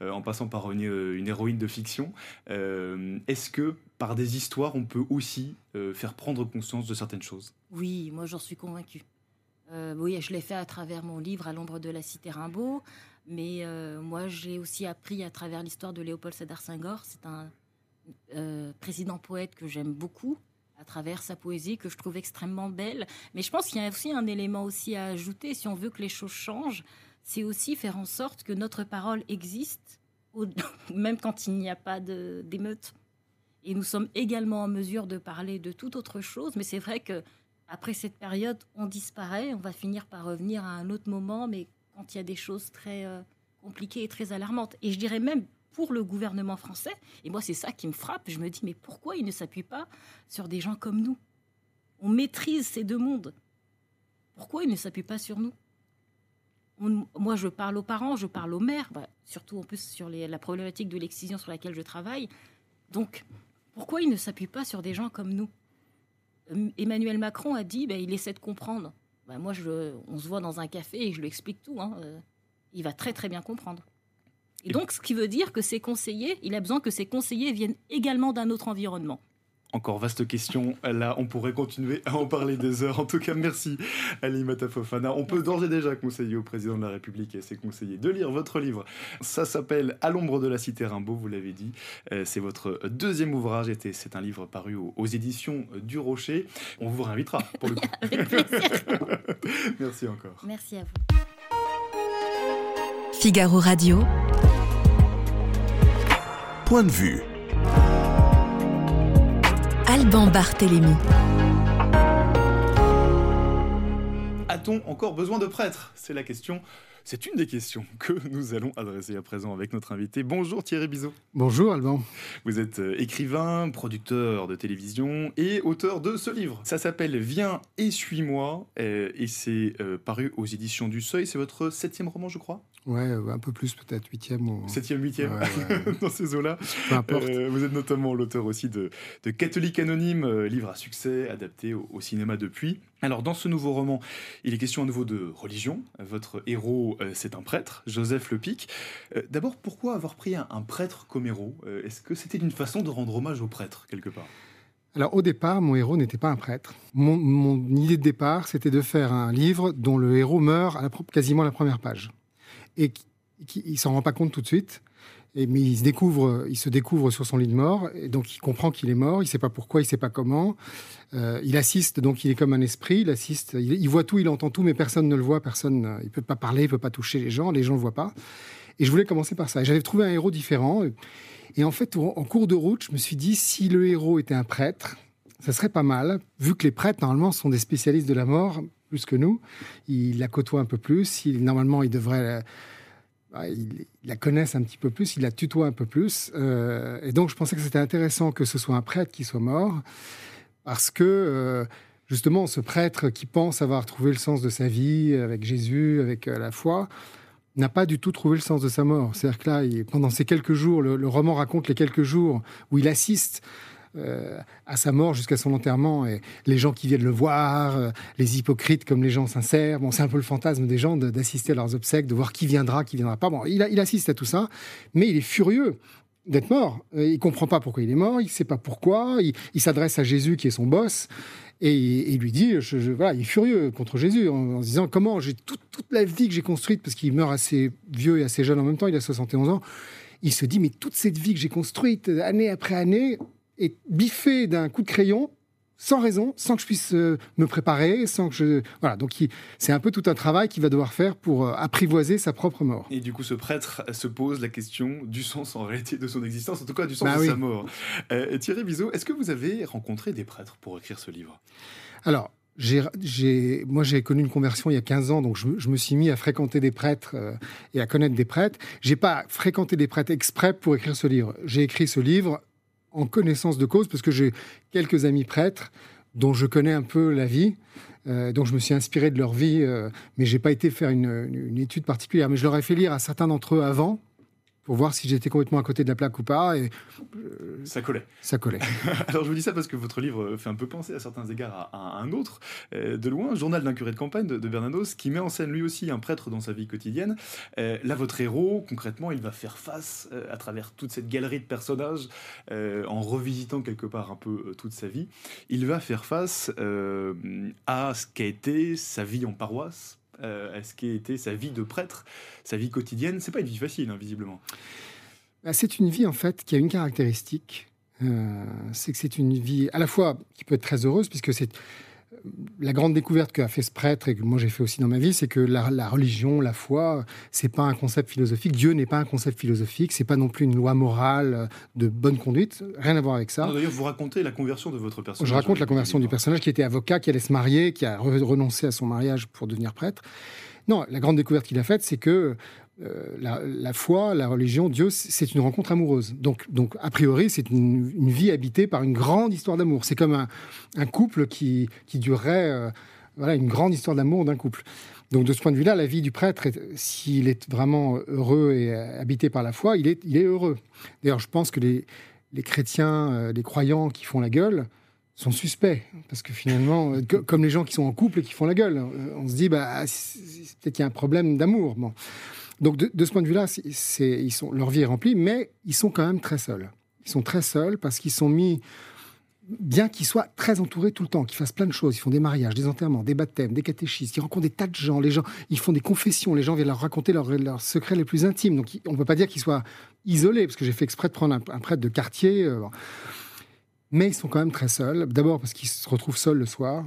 en passant par une, une héroïne de fiction. Est-ce que par des histoires, on peut aussi faire prendre conscience de certaines choses? Oui, moi j'en suis convaincue. oui, je l'ai fait à travers mon livre À l'ombre de la cité Rimbaud. Mais euh, moi, j'ai aussi appris à travers l'histoire de Léopold Sédar Senghor. C'est un euh, président poète que j'aime beaucoup à travers sa poésie que je trouve extrêmement belle. Mais je pense qu'il y a aussi un élément aussi à ajouter si on veut que les choses changent, c'est aussi faire en sorte que notre parole existe même quand il n'y a pas d'émeute. Et nous sommes également en mesure de parler de toute autre chose, mais c'est vrai que après cette période, on disparaît, on va finir par revenir à un autre moment, mais quand il y a des choses très euh, compliquées et très alarmantes. Et je dirais même pour le gouvernement français, et moi c'est ça qui me frappe, je me dis mais pourquoi il ne s'appuie pas sur des gens comme nous? On maîtrise ces deux mondes. Pourquoi il ne s'appuie pas sur nous? Moi je parle aux parents, je parle aux mères, bah, surtout en plus sur la problématique de l'excision sur laquelle je travaille. Donc pourquoi il ne s'appuie pas sur des gens comme nous? Emmanuel Macron a dit, bah, il essaie de comprendre. Bah, moi, je, on se voit dans un café et je lui explique tout. Hein, euh, il va très très bien comprendre. Et donc, ce qui veut dire que ses conseillers, il a besoin que ses conseillers viennent également d'un autre environnement. Encore vaste question. Là, on pourrait continuer à en parler des heures. En tout cas, merci Ali Matafofana. On peut d'ores et déjà conseiller au président de la République et à ses conseillers de lire votre livre. Ça s'appelle À l'ombre de la cité Rimbaud, vous l'avez dit. Euh, c'est votre deuxième ouvrage et c'est un livre paru aux, éditions du Rocher. On vous réinvitera pour le coup. merci encore. Merci à vous. Figaro Radio. Point de vue. Alban Barthélémy. A-t-on encore besoin de prêtres? C'est la question. C'est une des questions que nous allons adresser à présent avec notre invité. Bonjour Thierry Bizot. Bonjour Alban. Vous êtes euh, écrivain, producteur de télévision et auteur de ce livre. Ça s'appelle Viens et suis-moi euh, et c'est euh, paru aux éditions du Seuil. C'est votre septième roman, je crois? Ouais, un peu plus peut-être, huitième ou... Septième, huitième, dans ces eaux-là. Peu importe. vous êtes notamment l'auteur aussi de, de Catholique Anonyme, livre à succès adapté au, cinéma depuis. Alors dans ce nouveau roman, il est question à nouveau de religion. Votre héros, c'est un prêtre, Joseph Le Pic. D'abord, pourquoi avoir pris un, prêtre comme héros Est-ce que c'était une façon de rendre hommage au prêtre, quelque part? Alors au départ, mon héros n'était pas un prêtre. Mon, idée de départ, c'était de faire un livre dont le héros meurt à quasiment à la première page et qui, il s'en rend pas compte tout de suite. Mais il se découvre, il se découvre sur son lit de mort, et donc il comprend qu'il est mort. Il sait pas pourquoi, il sait pas comment. Euh, il assiste, donc il est comme un esprit. Il assiste, il, voit tout, il entend tout, mais personne ne le voit. Personne, il peut pas parler, il peut pas toucher les gens. Les gens le voient pas. Et je voulais commencer par ça. J'avais trouvé un héros différent. Et en fait, en cours de route, je me suis dit si le héros était un prêtre, ça serait pas mal, vu que les prêtres normalement sont des spécialistes de la mort plus que nous. Il la côtoie un peu plus. Normalement, il devrait. Bah, il, la connaissent un petit peu plus, il la tutoie un peu plus. Euh, et donc, je pensais que c'était intéressant que ce soit un prêtre qui soit mort, parce que euh, justement, ce prêtre qui pense avoir trouvé le sens de sa vie avec Jésus, avec euh, la foi, n'a pas du tout trouvé le sens de sa mort. C'est-à-dire que là, pendant ces quelques jours, le, roman raconte les quelques jours où il assiste euh, à sa mort jusqu'à son enterrement. Et les gens qui viennent le voir, euh, les hypocrites comme les gens sincères. Bon, c'est un peu le fantasme des gens d'assister à leurs obsèques, de voir qui viendra, qui viendra pas. Bon, il, assiste à tout ça, mais il est furieux d'être mort. Euh, il comprend pas pourquoi il est mort, il sait pas pourquoi. Il, s'adresse à Jésus qui est son boss. Et il lui dit, je, voilà, il est furieux contre Jésus en, se disant comment j'ai toute la vie que j'ai construite, parce qu'il meurt assez vieux et assez jeune en même temps, il a 71 ans. Il se dit, mais toute cette vie que j'ai construite, année après année, est biffé d'un coup de crayon sans raison, sans que je puisse euh, me préparer, sans que je voilà. Donc c'est un peu tout un travail qu'il va devoir faire pour euh, apprivoiser sa propre mort. Et du coup, ce prêtre se pose la question du sens en réalité de son existence, en tout cas du sens bah de sa mort. Euh, Thierry Bizot, est-ce que vous avez rencontré des prêtres pour écrire ce livre? Alors. J'ai, moi, j'ai connu une conversion il y a 15 ans, donc je, me suis mis à fréquenter des prêtres et à connaître des prêtres. J'ai pas fréquenté des prêtres exprès pour écrire ce livre. J'ai écrit ce livre en connaissance de cause, parce que j'ai quelques amis prêtres dont je connais un peu la vie, euh, donc je me suis inspiré de leur vie, euh, mais j'ai pas été faire une, étude particulière. Mais je leur ai fait lire à certains d'entre eux avant, pour voir si j'étais complètement à côté de la plaque ou pas. Et ça collait. Ça collait. Alors je vous dis ça parce que votre livre fait un peu penser à certains égards à, un autre, euh, de loin, Journal d'un curé de campagne de, Bernanos, qui met en scène lui aussi un prêtre dans sa vie quotidienne. Euh, là, votre héros, concrètement, il va faire face euh, à travers toute cette galerie de personnages, en revisitant quelque part un peu toute sa vie, il va faire face à ce qu'a été sa vie en paroisse, euh, à ce qui a été sa vie de prêtre, sa vie quotidienne. C'est pas une vie facile, hein, visiblement. Bah, c'est une vie en fait qui a une caractéristique, euh, c'est que c'est une vie à la fois qui peut être très heureuse puisque c'est la grande découverte qu'a fait ce prêtre et que moi j'ai fait aussi dans ma vie, c'est que la, religion, la foi, c'est pas un concept philosophique. Dieu n'est pas un concept philosophique. C'est pas non plus une loi morale de bonne conduite. Rien à voir avec ça. D'ailleurs, vous racontez la conversion de votre personnage. Je raconte la conversion du personnage qui était avocat, qui allait se marier, qui a renoncé à son mariage pour devenir prêtre. Non, la grande découverte qu'il a faite, c'est que euh, la, foi, la religion, Dieu, c'est une rencontre amoureuse. Donc, donc a priori, c'est une, vie habitée par une grande histoire d'amour. C'est comme un, couple qui, qui durerait, euh, voilà, une grande histoire d'amour d'un couple. Donc, de ce point de vue-là, la vie du prêtre, s'il est vraiment heureux et habité par la foi, il est, il est heureux. D'ailleurs, je pense que les, les chrétiens, euh, les croyants qui font la gueule, sont suspects. Parce que finalement, comme les gens qui sont en couple et qui font la gueule, on se dit, bah, peut-être qu'il y a un problème d'amour. Bon. Donc de, ce point de vue-là, leur vie est remplie, mais ils sont quand même très seuls. Ils sont très seuls parce qu'ils sont mis, bien qu'ils soient très entourés tout le temps, qu'ils fassent plein de choses, ils font des mariages, des enterrements, des baptêmes, des catéchistes, ils rencontrent des tas de gens, les gens, ils font des confessions, les gens viennent leur raconter leurs, secrets les plus intimes. Donc on ne peut pas dire qu'ils soient isolés, parce que j'ai fait exprès de prendre un, prêtre de quartier. Euh, mais ils sont quand même très seuls. D'abord parce qu'ils se retrouvent seuls le soir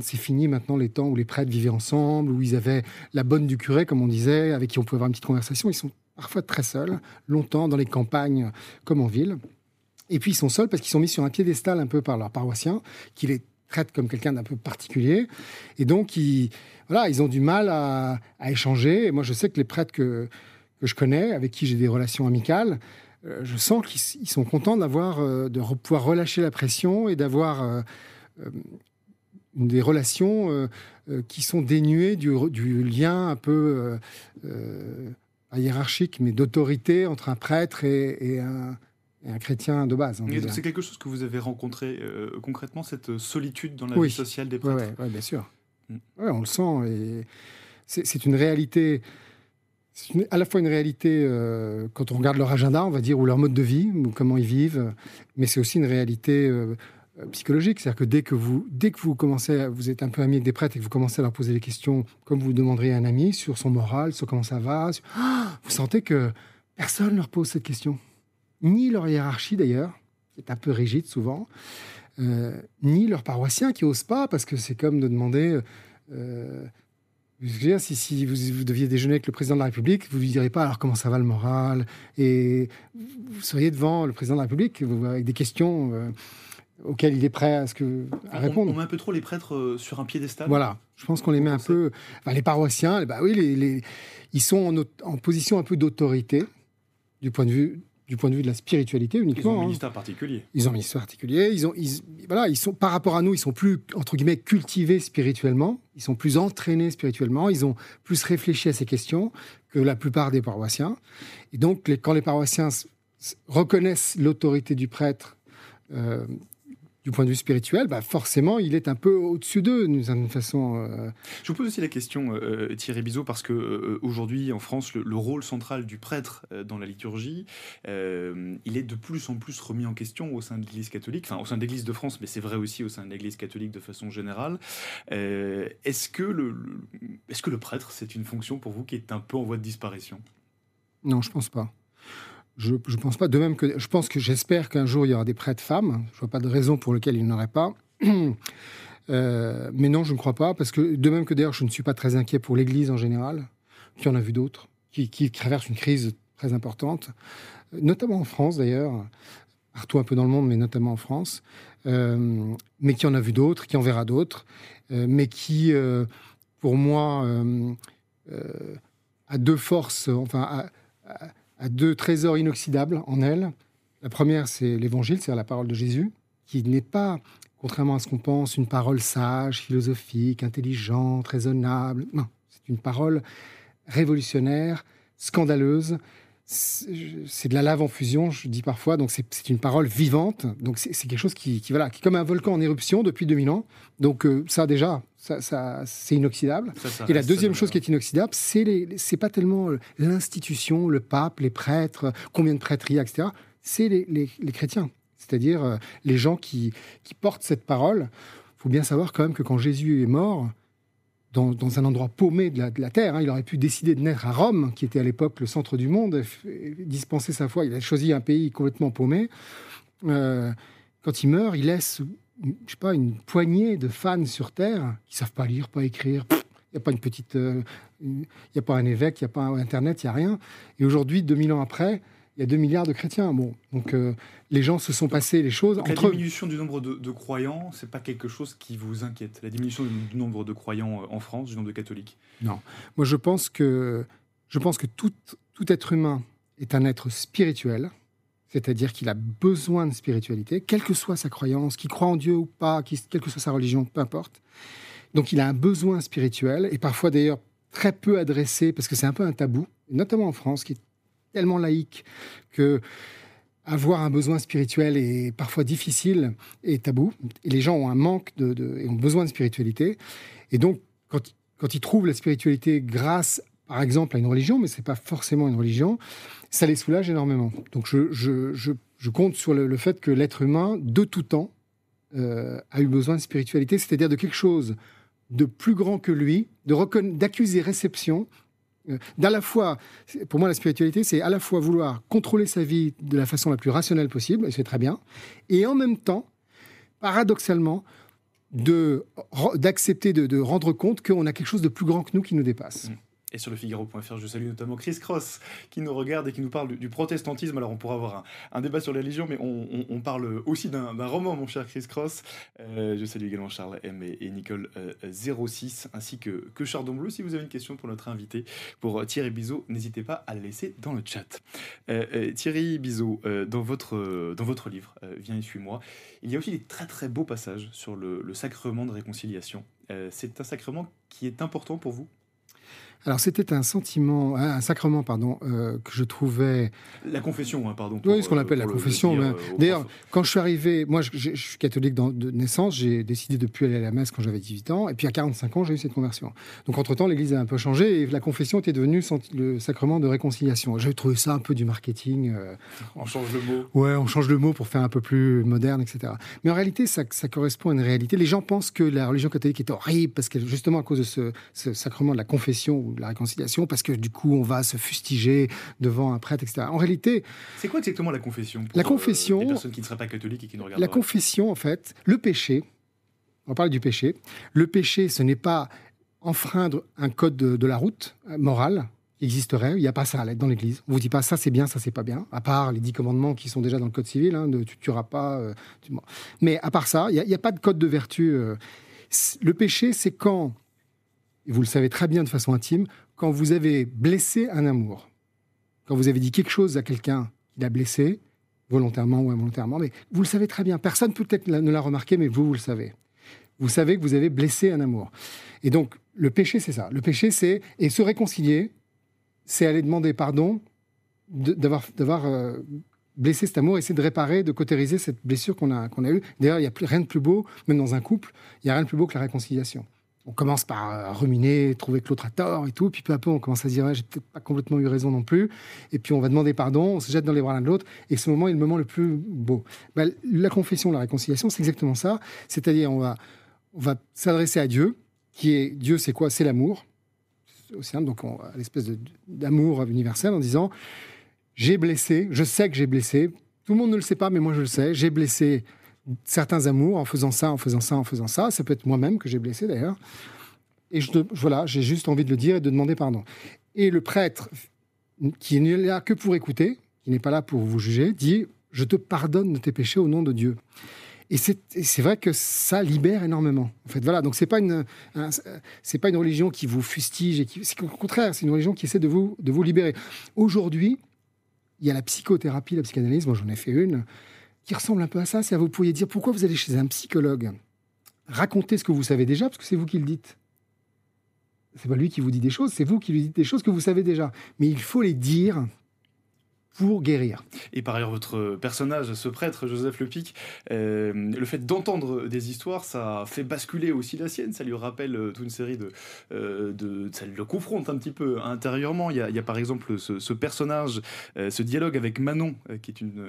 c'est fini maintenant les temps où les prêtres vivaient ensemble, où ils avaient la bonne du curé, comme on disait, avec qui on pouvait avoir une petite conversation. Ils sont parfois très seuls, longtemps dans les campagnes comme en ville. Et puis ils sont seuls parce qu'ils sont mis sur un piédestal un peu par leurs paroissiens, qui les traitent comme quelqu'un d'un peu particulier. Et donc, ils, ont du mal à, échanger. Et moi, je sais que les prêtres que, que je connais, avec qui j'ai des relations amicales, euh, je sens qu'ils sont contents d'avoir, euh, de pouvoir relâcher la pression et d'avoir euh, des relations euh, euh, qui sont dénuées du, lien un peu euh, hiérarchique, mais d'autorité entre un prêtre et, un, chrétien de base. C'est quelque chose que vous avez rencontré concrètement, cette solitude dans la vie sociale des prêtres Oui, bien sûr. Mm. on le sent. Et c'est une réalité. C'est à la fois une réalité quand on regarde leur agenda, on va dire, ou leur mode de vie, ou comment ils vivent, mais c'est aussi une réalité euh, psychologique. C'est-à-dire que dès que vous, dès que vous commencez, vous êtes un peu ami avec des prêtres et que vous commencez à leur poser des questions comme vous demanderiez à un ami sur son moral, sur comment ça va, vous sentez que personne ne leur pose cette question. Ni leur hiérarchie d'ailleurs, qui est un peu rigide souvent, euh, ni leurs paroissiens qui n'osent pas parce que c'est comme de demander. Euh, si, si vous, deviez déjeuner avec le président de la République, vous ne lui direz pas alors comment ça va le moral? Et vous seriez devant le président de la République avec des questions auquel il est prêt à, ce que, à répondre. On, met un peu trop les prêtres euh, sur un piédestal? Voilà, je pense qu'on les met un peu. les paroissiens, bah oui, les, ils sont en, position un peu d'autorité du point de vue du point de vue de la spiritualité uniquement. Ils ont un hein. ministère particulier. Ils ont un ministère particulier. Ils ont, voilà, ils sont par rapport à nous, ils sont plus entre guillemets cultivés spirituellement. Ils sont plus entraînés spirituellement. Ils ont plus réfléchi à ces questions que la plupart des paroissiens. Et donc, quand les paroissiens reconnaissent l'autorité du prêtre euh, du point de vue spirituel, bah forcément, il est un peu au-dessus d'eux, d'une certaine façon. Euh. Je vous pose aussi la question, euh, euh, Thierry Bizot, parce que aujourd'hui, en France, le, rôle central du prêtre dans la liturgie, il est de plus en plus remis en question au sein de l'Église catholique, enfin au sein de l'Église de France, mais c'est vrai aussi au sein de l'Église catholique de façon générale. est-ce que le, est-ce que le prêtre, c'est une fonction pour vous qui est un peu en voie de disparition? Non, je pense pas. Je pense pas. De même que je pense que j'espère qu'un jour il y aura des prêtres femmes. Je vois pas de raison pour laquelle il n'y aurait pas. Euh, mais non, je ne crois pas, parce que de même que d'ailleurs, je ne suis pas très inquiet pour l'Église en général, qui en a vu d'autres, qui, qui traversent une crise très importante, notamment en France d'ailleurs, partout un peu dans le monde, mais notamment en France, euh, mais qui en a vu d'autres, qui en verra d'autres, euh, mais qui, pour moi, a deux forces, enfin, deux trésors inoxydables en elle. La première, c'est l'évangile, c'est la parole de Jésus, qui n'est pas, contrairement à ce qu'on pense, une parole sage, philosophique, intelligente, raisonnable. Non, c'est une parole révolutionnaire, scandaleuse, c'est de la lave en fusion, je dis parfois, donc c'est une parole vivante, donc c'est quelque chose qui, voilà, qui est comme un volcan en éruption depuis 2000 ans, donc euh, ça déjà, ça, ça c'est inoxydable. et la deuxième chose qui est inoxydable, c'est pas tellement l'institution, le pape, les prêtres, combien de prêtres il y a, etc., c'est les, les, chrétiens, c'est-à-dire euh, les gens qui, qui portent cette parole. Il faut bien savoir quand même que quand Jésus est mort, dans, un endroit paumé de la, terre. Hein. Il aurait pu décider de naître à Rome, qui était à l'époque le centre du monde, dispenser sa foi. Il a choisi un pays complètement paumé. Euh, quand il meurt, il laisse, je sais pas, une poignée de fans sur terre qui savent pas lire, pas écrire. Il n'y a pas une petite, euh, il a pas un évêque, il n'y a pas Internet, il n'y a rien. Et aujourd'hui, 2000 ans après, il y a 2 milliards de chrétiens. Bon, donc euh, les gens se sont passés les choses donc La diminution du nombre de, croyants, c'est pas quelque chose qui vous inquiète? La diminution du, nombre de croyants euh, en France, du nombre de catholiques? Non. Moi, je pense que, je pense que tout, tout être humain est un être spirituel, c'est-à-dire qu'il a besoin de spiritualité, quelle que soit sa croyance, qu'il croit en Dieu ou pas, quelle que soit sa religion, peu importe. Donc il a un besoin spirituel, et parfois d'ailleurs très peu adressé, parce que c'est un peu un tabou, notamment en France, qui est tellement laïque que avoir un besoin spirituel est parfois difficile et tabou. Et les gens ont un manque de, ont besoin de spiritualité. Et donc, quand, quand ils trouvent la spiritualité grâce, par exemple, à une religion, mais ce n'est pas forcément une religion, ça les soulage énormément. Donc, je, compte sur le, fait que l'être humain, de tout temps, euh, a eu besoin de spiritualité, c'est-à-dire de quelque chose de plus grand que lui, d'accuser réception euh, d'à la fois, pour moi, la spiritualité, c'est à la fois vouloir contrôler sa vie de la façon la plus rationnelle possible, et c'est très bien, et en même temps, paradoxalement, d'accepter de, de, rendre compte qu'on a quelque chose de plus grand que nous qui nous dépasse. Mmh et sur le Figaro.fr. Je salue notamment Chris Cross qui nous regarde et qui nous parle du, protestantisme. Alors on pourra avoir un, débat sur la religion, mais on, parle aussi d'un roman, mon cher Chris Cross. Euh, je salue également Charles M et, Nicole 06, euh, ainsi que, que Chardon Bleu. Si vous avez une question pour notre invité, pour euh, Thierry Bizot, n'hésitez pas à la laisser dans le chat. Thierry Bizot, dans, votre, dans votre livre, Viens et suis-moi, il y a aussi des très très beaux passages sur le sacrement de réconciliation. C'est un sacrement qui est important pour vous? Alors c'était un sentiment, un sacrement, pardon, euh, que je trouvais. La confession, hein, pardon. oui, ce qu'on appelle la confession. Euh, d'ailleurs, quand je suis arrivé, moi je, suis catholique de naissance, j'ai décidé de plus aller à la messe quand j'avais 18 ans, et puis à 45 ans j'ai eu cette conversion. Donc entre-temps, l'Église a un peu changé et la confession était devenue le sacrement de réconciliation. J'avais trouvé ça un peu du marketing. Euh, on change le mot. Ouais, on change le mot pour faire un peu plus moderne, etc. Mais en réalité, ça, ça correspond à une réalité. Les gens pensent que la religion catholique est horrible parce que justement à cause de ce, ce sacrement de la confession la réconciliation parce que du coup on va se fustiger devant un prêtre, etc. En réalité, c'est quoi exactement la confession La confession, euh, personnes qui ne seraient pas catholiques et qui nous regardent. La confession, en fait, le péché. On parle du péché. Le péché, ce n'est pas enfreindre un code de, la route euh, morale existerait. Il n'y a pas ça à l'aide dans l'Église. On vous dit pas ça c'est bien, ça c'est pas bien. À part les dix commandements qui sont déjà dans le code civil, hein, de tu tueras pas. Euh, Mais à part ça, il n'y a, a, pas de code de vertu. Le péché, c'est quand et vous le savez très bien de façon intime, quand vous avez blessé un amour, quand vous avez dit quelque chose à quelqu'un qui l'a blessé, volontairement ou involontairement, mais vous le savez très bien. Personne peut-être ne l'a remarqué, mais vous, vous le savez. Vous savez que vous avez blessé un amour. Et donc, le péché, c'est ça. Le péché, c'est. Et se réconcilier, c'est aller demander pardon d'avoir euh, blessé cet amour, essayer de réparer, de cautériser cette blessure qu'on a, qu'on a eue. D'ailleurs, il n'y a rien de plus beau, même dans un couple, il n'y a rien de plus beau que la réconciliation on commence par euh, ruminer, trouver que l'autre a tort et tout, puis peu à peu on commence à se dire j'ai peut-être pas complètement eu raison non plus, et puis on va demander pardon, on se jette dans les bras l'un de l'autre, et ce moment est le moment le plus beau. Ben, la confession, la réconciliation, c'est exactement ça, c'est-à-dire on va, on va s'adresser à Dieu, qui est Dieu, c'est quoi? C'est l'amour, donc l'espèce d'amour universel en disant j'ai blessé, je sais que j'ai blessé, tout le monde ne le sait pas, mais moi je le sais, j'ai blessé certains amours en faisant ça, en faisant ça, en faisant ça. Ça peut être moi-même que j'ai blessé d'ailleurs. Et voilà, j'ai juste envie de le dire et de demander pardon. Et le prêtre, qui n'est là que pour écouter, qui n'est pas là pour vous juger, dit Je te pardonne de tes péchés au nom de Dieu. Et c'est vrai que ça libère énormément. En fait, voilà. Donc c'est pas une c'est pas une religion qui vous fustige et qui au contraire c'est une religion qui essaie de vous de vous libérer. Aujourd'hui, il y a la psychothérapie, la psychanalyse. Moi, j'en ai fait une qui ressemble un peu à ça. C'est à vous pourriez dire pourquoi vous allez chez un psychologue, raconter ce que vous savez déjà, parce que c'est vous qui le dites. C'est pas lui qui vous dit des choses, c'est vous qui lui dites des choses que vous savez déjà. Mais il faut les dire pour guérir. Et par ailleurs, votre personnage, ce prêtre, Joseph Lepic, euh, le fait d'entendre des histoires, ça fait basculer aussi la sienne, ça lui rappelle euh, toute une série de, euh. Ça le confronte un petit peu intérieurement. Il y a, par exemple ce, personnage, ce dialogue avec Manon, qui est une,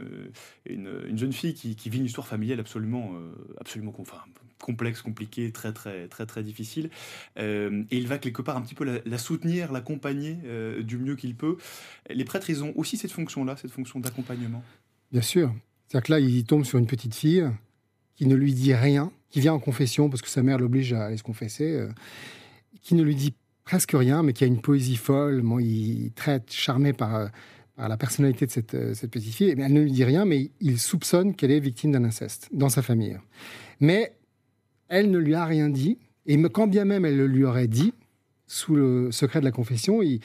une, une jeune fille qui, qui, vit une histoire familiale absolument, absolument enfin, complexe, compliquée, très très très très difficile. et il va quelque part un petit peu la, soutenir, l'accompagner du mieux qu'il peut. Les prêtres, ils ont aussi cette fonction là cette fonction d'accompagnement Bien sûr. C'est-à-dire que là, il tombe sur une petite fille qui ne lui dit rien, qui vient en confession parce que sa mère l'oblige à aller se confesser, euh, qui ne lui dit presque rien, mais qui a une poésie folle. il traite charmé par, euh, la personnalité de euh, cette petite fille. elle ne lui dit rien, mais il soupçonne qu'elle est victime d'un inceste dans sa famille. Mais elle ne lui a rien dit. Et quand bien même elle le lui aurait dit, sous le secret de la confession, il,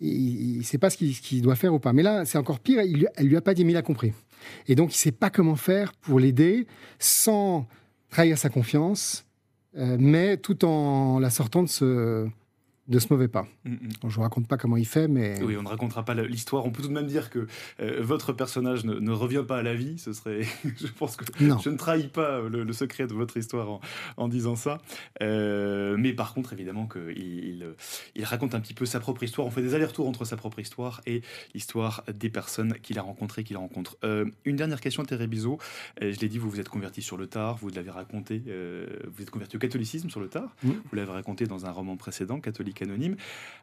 ne sait pas ce qu'il doit faire ou pas. Mais là, c'est encore pire, il, elle lui a pas dit, mais il a compris. Et donc, il ne sait pas comment faire pour l'aider sans trahir sa confiance, euh, mais tout en la sortant de ce, de ce mauvais pas. Mm, mm. je ne vous raconte pas comment il fait, mais... Oui, on ne racontera pas l'histoire. On peut tout de même dire que euh, votre personnage ne, revient pas à la vie. Ce serait... je pense que je ne trahis pas le, secret de votre histoire en, disant ça. Euh, mais par contre, évidemment, qu'il il, raconte un petit peu sa propre histoire. On fait des allers-retours entre sa propre histoire et l'histoire des personnes qu'il a rencontrées, qu'il rencontre. Euh, une dernière question, Thérèse Bizot. je l'ai dit, vous vous êtes converti sur le tard, vous l'avez raconté, vous êtes converti au catholicisme sur le tard. Mm. Vous l'avez raconté dans un roman précédent, Catholique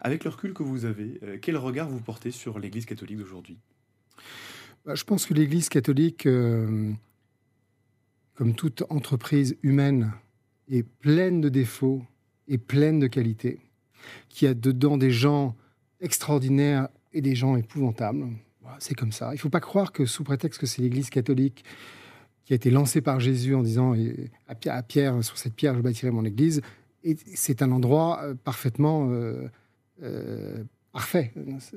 Avec le recul que vous avez, euh, quel regard vous portez sur l'Église catholique d'aujourd'hui? Bah, Je pense que l'Église catholique, euh, comme toute entreprise humaine, est pleine de défauts et pleine de qualités, qui a dedans des gens extraordinaires et des gens épouvantables. C'est comme ça. Il ne faut pas croire que sous prétexte que c'est l'Église catholique qui a été lancée par Jésus en disant à Pierre, sur cette pierre je bâtirai mon Église, c'est un endroit euh, parfaitement euh, euh, parfait.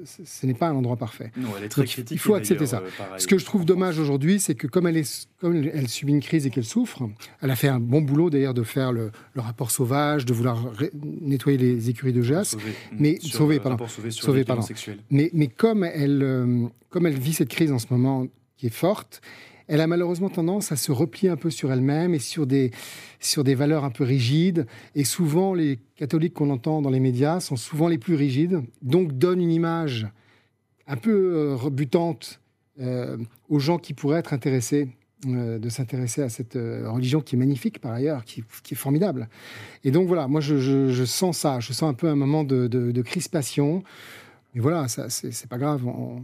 Ce, n'est pas un endroit parfait. Non, elle est très critique. Il faut accepter ça. Ce que je trouve dommage aujourd'hui, c'est que comme elle, est, comme elle subit une crise et qu'elle souffre, elle a fait un bon boulot d'ailleurs de faire le, rapport sauvage, de vouloir nettoyer les écuries de Jas, mais sauver, pardon, sauver, pardon. Mais, mais comme elle, comme elle vit cette crise en ce moment qui est forte, elle a malheureusement tendance à se replier un peu sur elle-même et sur des, sur des valeurs un peu rigides. Et souvent, les catholiques qu'on entend dans les médias sont souvent les plus rigides, donc donnent une image un peu euh, rebutante euh, aux gens qui pourraient être intéressés euh, de s'intéresser à cette religion qui est magnifique par ailleurs, qui, est formidable. Et donc voilà, moi je, sens ça, je sens un peu un moment de, crispation. Mais voilà, ça, c'est, pas grave. on,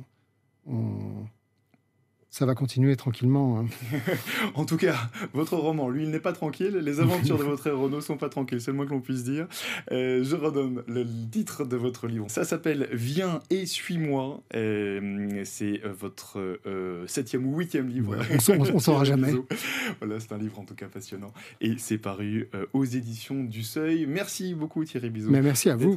ça va continuer tranquillement. Hein. en tout cas, votre roman, lui, il n'est pas tranquille. Les aventures de votre héros ne sont pas tranquilles, c'est le moins que l'on puisse dire. Euh, je redonne le titre de votre livre. Ça s'appelle Viens et suis-moi. Euh, c'est euh, votre septième ou huitième livre. on ne saura jamais. voilà, c'est un livre en tout cas passionnant. Et c'est paru aux éditions du Seuil. Merci beaucoup Thierry Bizot. Mais merci à vous.